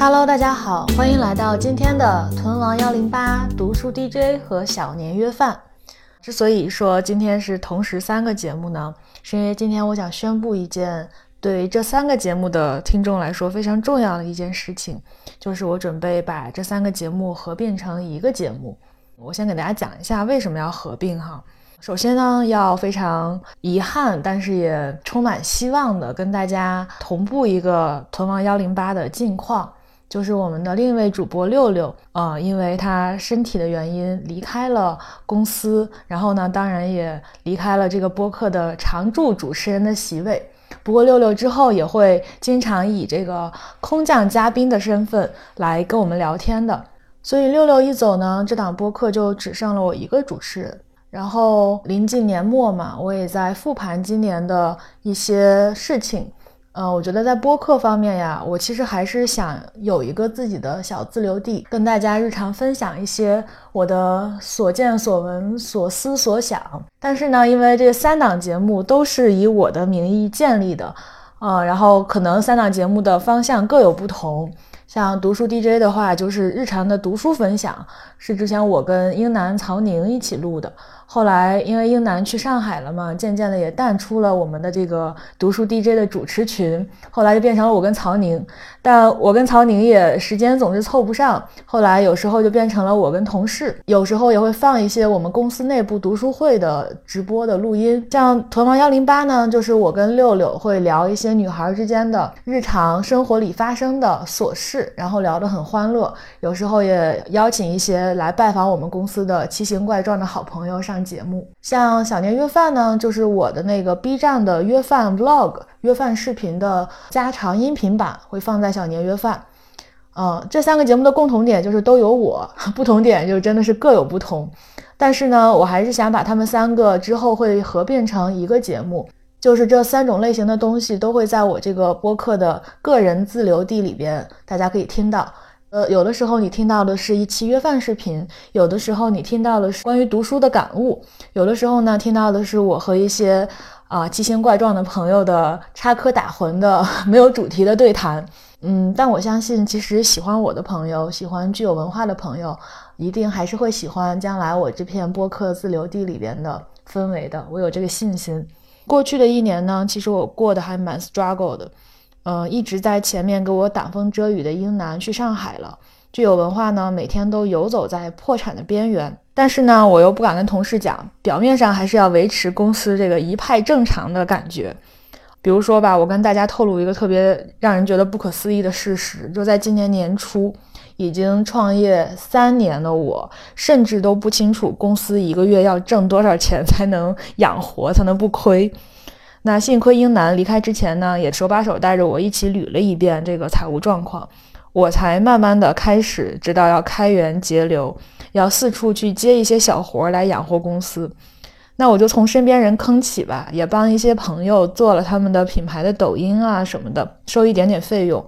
Hello，大家好，欢迎来到今天的屯王幺零八读书 DJ 和小年约饭。之所以说今天是同时三个节目呢，是因为今天我想宣布一件对这三个节目的听众来说非常重要的一件事情，就是我准备把这三个节目合并成一个节目。我先给大家讲一下为什么要合并哈。首先呢，要非常遗憾，但是也充满希望的跟大家同步一个屯王幺零八的近况。就是我们的另一位主播六六，呃，因为他身体的原因离开了公司，然后呢，当然也离开了这个播客的常驻主持人的席位。不过六六之后也会经常以这个空降嘉宾的身份来跟我们聊天的。所以六六一走呢，这档播客就只剩了我一个主持人。然后临近年末嘛，我也在复盘今年的一些事情。嗯，我觉得在播客方面呀，我其实还是想有一个自己的小自留地，跟大家日常分享一些我的所见所闻、所思所想。但是呢，因为这三档节目都是以我的名义建立的，呃，然后可能三档节目的方向各有不同。像读书 DJ 的话，就是日常的读书分享，是之前我跟英男曹宁一起录的。后来因为英男去上海了嘛，渐渐的也淡出了我们的这个读书 DJ 的主持群，后来就变成了我跟曹宁。但我跟曹宁也时间总是凑不上，后来有时候就变成了我跟同事，有时候也会放一些我们公司内部读书会的直播的录音。像屯王幺零八呢，就是我跟六六会聊一些女孩之间的日常生活里发生的琐事，然后聊得很欢乐。有时候也邀请一些来拜访我们公司的奇形怪状的好朋友上。节目像小年约饭呢，就是我的那个 B 站的约饭 Vlog 约饭视频的加长音频版会放在小年约饭。嗯，这三个节目的共同点就是都有我，不同点就真的是各有不同。但是呢，我还是想把他们三个之后会合并成一个节目，就是这三种类型的东西都会在我这个播客的个人自留地里边，大家可以听到。呃，有的时候你听到的是一期约饭视频，有的时候你听到的是关于读书的感悟，有的时候呢听到的是我和一些啊奇形怪状的朋友的插科打诨的 没有主题的对谈。嗯，但我相信，其实喜欢我的朋友，喜欢具有文化的朋友，一定还是会喜欢将来我这片播客自留地里边的氛围的。我有这个信心。过去的一年呢，其实我过得还蛮 struggle 的。嗯，一直在前面给我挡风遮雨的英男去上海了。具有文化呢，每天都游走在破产的边缘。但是呢，我又不敢跟同事讲，表面上还是要维持公司这个一派正常的感觉。比如说吧，我跟大家透露一个特别让人觉得不可思议的事实：就在今年年初，已经创业三年的我，甚至都不清楚公司一个月要挣多少钱才能养活，才能不亏。那幸亏英男离开之前呢，也手把手带着我一起捋了一遍这个财务状况，我才慢慢的开始知道要开源节流，要四处去接一些小活来养活公司。那我就从身边人坑起吧，也帮一些朋友做了他们的品牌的抖音啊什么的，收一点点费用，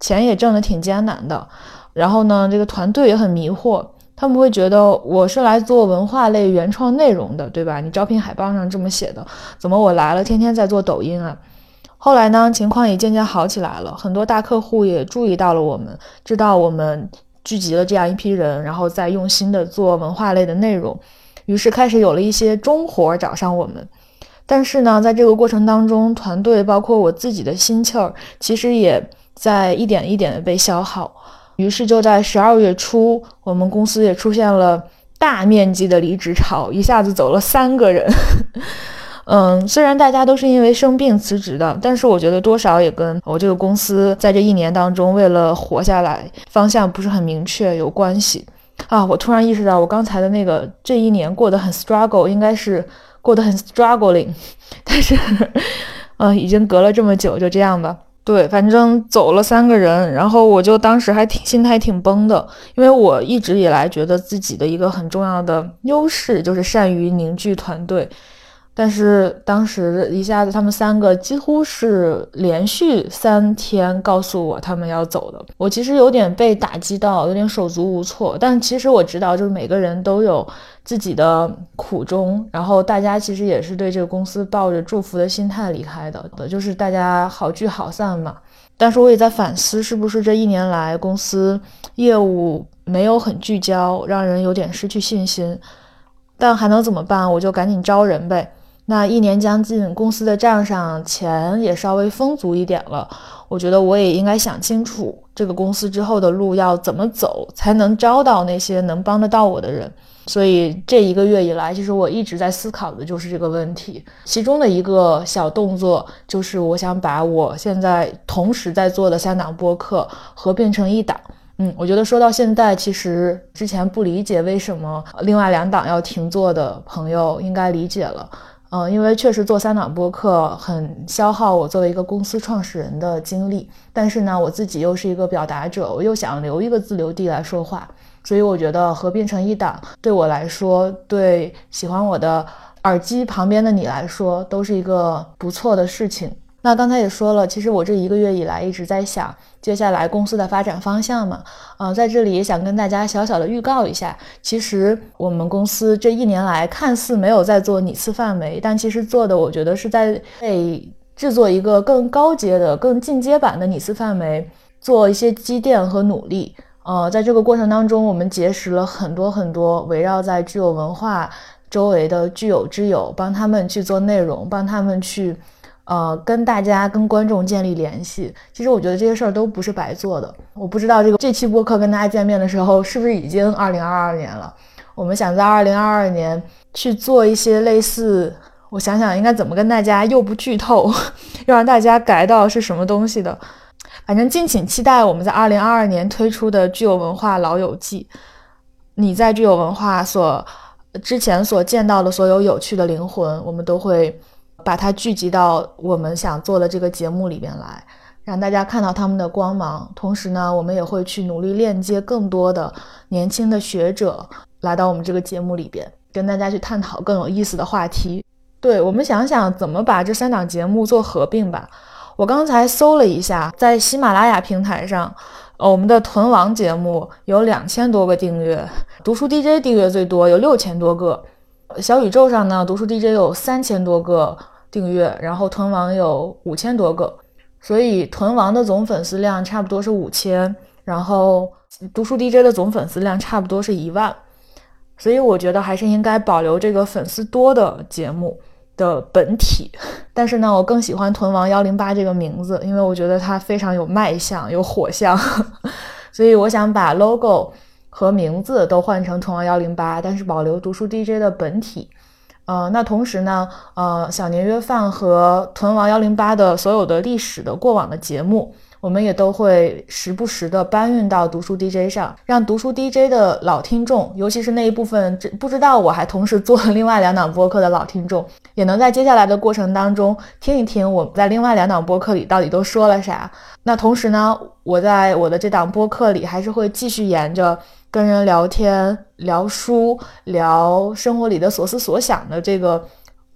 钱也挣得挺艰难的。然后呢，这个团队也很迷惑。他们会觉得我是来做文化类原创内容的，对吧？你招聘海报上这么写的，怎么我来了天天在做抖音啊？后来呢，情况也渐渐好起来了，很多大客户也注意到了我们，知道我们聚集了这样一批人，然后在用心的做文化类的内容，于是开始有了一些中活找上我们。但是呢，在这个过程当中，团队包括我自己的心气儿，其实也在一点一点的被消耗。于是就在十二月初，我们公司也出现了大面积的离职潮，一下子走了三个人。嗯，虽然大家都是因为生病辞职的，但是我觉得多少也跟我这个公司在这一年当中为了活下来，方向不是很明确有关系啊。我突然意识到，我刚才的那个这一年过得很 struggle，应该是过得很 struggling，但是，嗯，已经隔了这么久，就这样吧。对，反正走了三个人，然后我就当时还挺心态挺崩的，因为我一直以来觉得自己的一个很重要的优势就是善于凝聚团队，但是当时一下子，他们三个几乎是连续三天告诉我他们要走的。我其实有点被打击到，有点手足无措。但其实我知道，就是每个人都有自己的苦衷，然后大家其实也是对这个公司抱着祝福的心态离开的，就是大家好聚好散嘛。但是我也在反思，是不是这一年来公司业务没有很聚焦，让人有点失去信心。但还能怎么办？我就赶紧招人呗。那一年将近，公司的账上钱也稍微丰足一点了。我觉得我也应该想清楚，这个公司之后的路要怎么走，才能招到那些能帮得到我的人。所以这一个月以来，其实我一直在思考的就是这个问题。其中的一个小动作，就是我想把我现在同时在做的三档播客合并成一档。嗯，我觉得说到现在，其实之前不理解为什么另外两档要停做的朋友，应该理解了。嗯，因为确实做三档播客很消耗我作为一个公司创始人的精力，但是呢，我自己又是一个表达者，我又想留一个自留地来说话，所以我觉得合并成一档，对我来说，对喜欢我的耳机旁边的你来说，都是一个不错的事情。那刚才也说了，其实我这一个月以来一直在想接下来公司的发展方向嘛，啊，在这里也想跟大家小小的预告一下，其实我们公司这一年来看似没有在做拟次范围，但其实做的我觉得是在为制作一个更高阶的、更进阶版的拟次范围做一些积淀和努力。呃，在这个过程当中，我们结识了很多很多围绕在具有文化周围的具有之友，帮他们去做内容，帮他们去。呃，跟大家、跟观众建立联系，其实我觉得这些事儿都不是白做的。我不知道这个这期播客跟大家见面的时候，是不是已经二零二二年了？我们想在二零二二年去做一些类似，我想想应该怎么跟大家又不剧透，又让大家改到是什么东西的。反正敬请期待我们在二零二二年推出的具有文化老友记。你在具有文化所之前所见到的所有有趣的灵魂，我们都会。把它聚集到我们想做的这个节目里边来，让大家看到他们的光芒。同时呢，我们也会去努力链接更多的年轻的学者来到我们这个节目里边，跟大家去探讨更有意思的话题。对我们想想怎么把这三档节目做合并吧。我刚才搜了一下，在喜马拉雅平台上，呃，我们的屯王节目有两千多个订阅，读书 DJ 订阅最多有六千多个，小宇宙上呢，读书 DJ 有三千多个。订阅，然后屯王有五千多个，所以屯王的总粉丝量差不多是五千，然后读书 DJ 的总粉丝量差不多是一万，所以我觉得还是应该保留这个粉丝多的节目的本体。但是呢，我更喜欢屯王幺零八这个名字，因为我觉得它非常有卖相，有火象，所以我想把 logo 和名字都换成屯王幺零八，但是保留读书 DJ 的本体。呃，那同时呢，呃，小年约饭和屯王幺零八的所有的历史的过往的节目，我们也都会时不时的搬运到读书 DJ 上，让读书 DJ 的老听众，尤其是那一部分不知道我还同时做了另外两档播客的老听众，也能在接下来的过程当中听一听我在另外两档播客里到底都说了啥。那同时呢，我在我的这档播客里还是会继续沿着。跟人聊天、聊书、聊生活里的所思所想的这个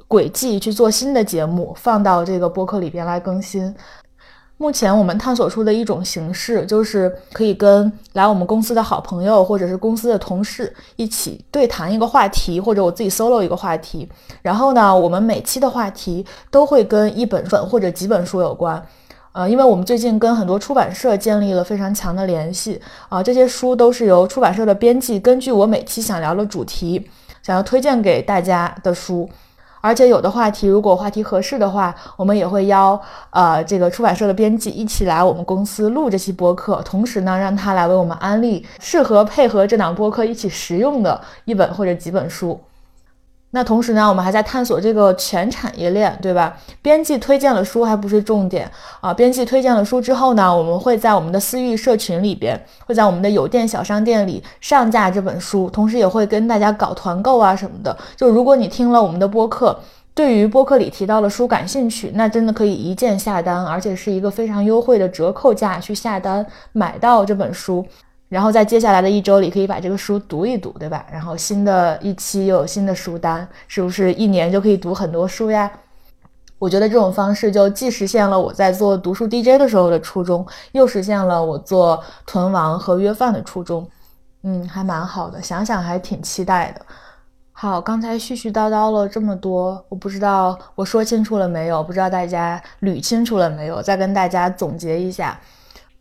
轨迹去做新的节目，放到这个播客里边来更新。目前我们探索出的一种形式，就是可以跟来我们公司的好朋友或者是公司的同事一起对谈一个话题，或者我自己 solo 一个话题。然后呢，我们每期的话题都会跟一本本或者几本书有关。呃，因为我们最近跟很多出版社建立了非常强的联系啊，这些书都是由出版社的编辑根据我每期想聊的主题，想要推荐给大家的书，而且有的话题如果话题合适的话，我们也会邀呃这个出版社的编辑一起来我们公司录这期播客，同时呢让他来为我们安利适合配合这档播客一起实用的一本或者几本书。那同时呢，我们还在探索这个全产业链，对吧？编辑推荐了书还不是重点啊，编辑推荐了书之后呢，我们会在我们的私域社群里边，会在我们的有店小商店里上架这本书，同时也会跟大家搞团购啊什么的。就如果你听了我们的播客，对于播客里提到的书感兴趣，那真的可以一键下单，而且是一个非常优惠的折扣价去下单买到这本书。然后在接下来的一周里可以把这个书读一读，对吧？然后新的一期又有新的书单，是不是一年就可以读很多书呀？我觉得这种方式就既实现了我在做读书 DJ 的时候的初衷，又实现了我做囤王和约饭的初衷。嗯，还蛮好的，想想还挺期待的。好，刚才絮絮叨叨了这么多，我不知道我说清楚了没有，不知道大家捋清楚了没有。再跟大家总结一下，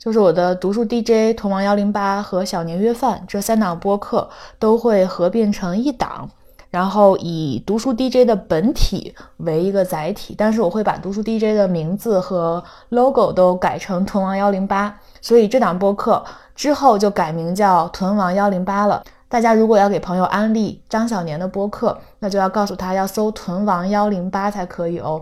就是我的读书 DJ、同王幺零八和小年约饭这三档播客都会合并成一档，然后以读书 DJ 的本体为一个载体，但是我会把读书 DJ 的名字和 logo 都改成同王幺零八，所以这档播客之后就改名叫屯王幺零八了。大家如果要给朋友安利张小年的播客，那就要告诉他要搜“屯王幺零八”才可以哦。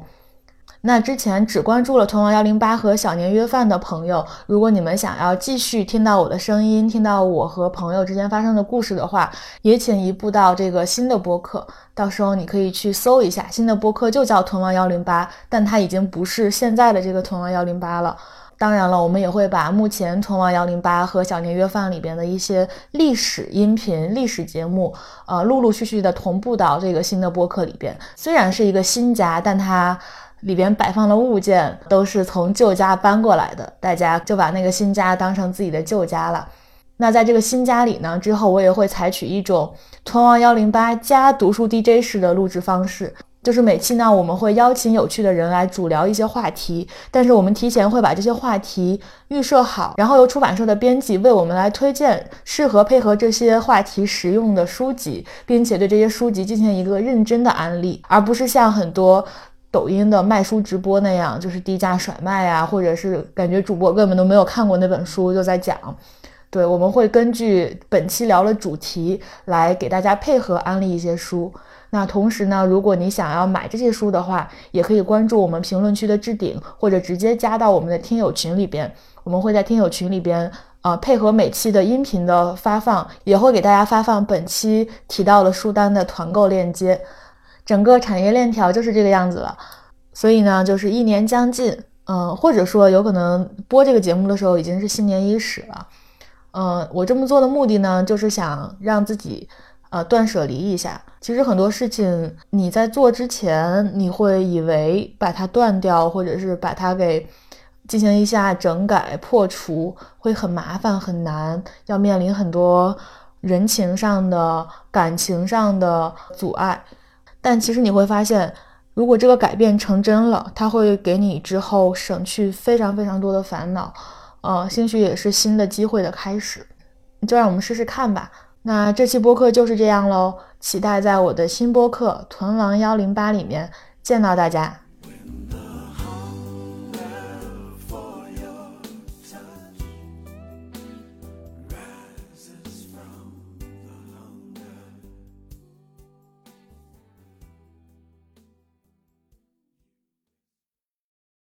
那之前只关注了“屯王幺零八”和小年约饭的朋友，如果你们想要继续听到我的声音，听到我和朋友之间发生的故事的话，也请移步到这个新的播客。到时候你可以去搜一下，新的播客就叫“屯王幺零八”，但它已经不是现在的这个“屯王幺零八”了。当然了，我们也会把目前《通往幺零八》和《小年约饭》里边的一些历史音频、历史节目，呃，陆陆续续的同步到这个新的播客里边。虽然是一个新家，但它里边摆放的物件都是从旧家搬过来的，大家就把那个新家当成自己的旧家了。那在这个新家里呢，之后我也会采取一种《通往幺零八》加读书 DJ 式的录制方式。就是每期呢，我们会邀请有趣的人来主聊一些话题，但是我们提前会把这些话题预设好，然后由出版社的编辑为我们来推荐适合配合这些话题实用的书籍，并且对这些书籍进行一个认真的安利，而不是像很多抖音的卖书直播那样，就是低价甩卖啊，或者是感觉主播根本都没有看过那本书就在讲。对，我们会根据本期聊的主题来给大家配合安利一些书。那同时呢，如果你想要买这些书的话，也可以关注我们评论区的置顶，或者直接加到我们的听友群里边。我们会在听友群里边，呃，配合每期的音频的发放，也会给大家发放本期提到的书单的团购链接。整个产业链条就是这个样子了。所以呢，就是一年将近，嗯，或者说有可能播这个节目的时候已经是新年伊始了。嗯，我这么做的目的呢，就是想让自己。呃，断舍离一下。其实很多事情你在做之前，你会以为把它断掉，或者是把它给进行一下整改、破除，会很麻烦、很难，要面临很多人情上的、感情上的阻碍。但其实你会发现，如果这个改变成真了，它会给你之后省去非常非常多的烦恼。呃，兴许也是新的机会的开始。就让我们试试看吧。那这期播客就是这样喽，期待在我的新播客《屯王幺零八》里面见到大家。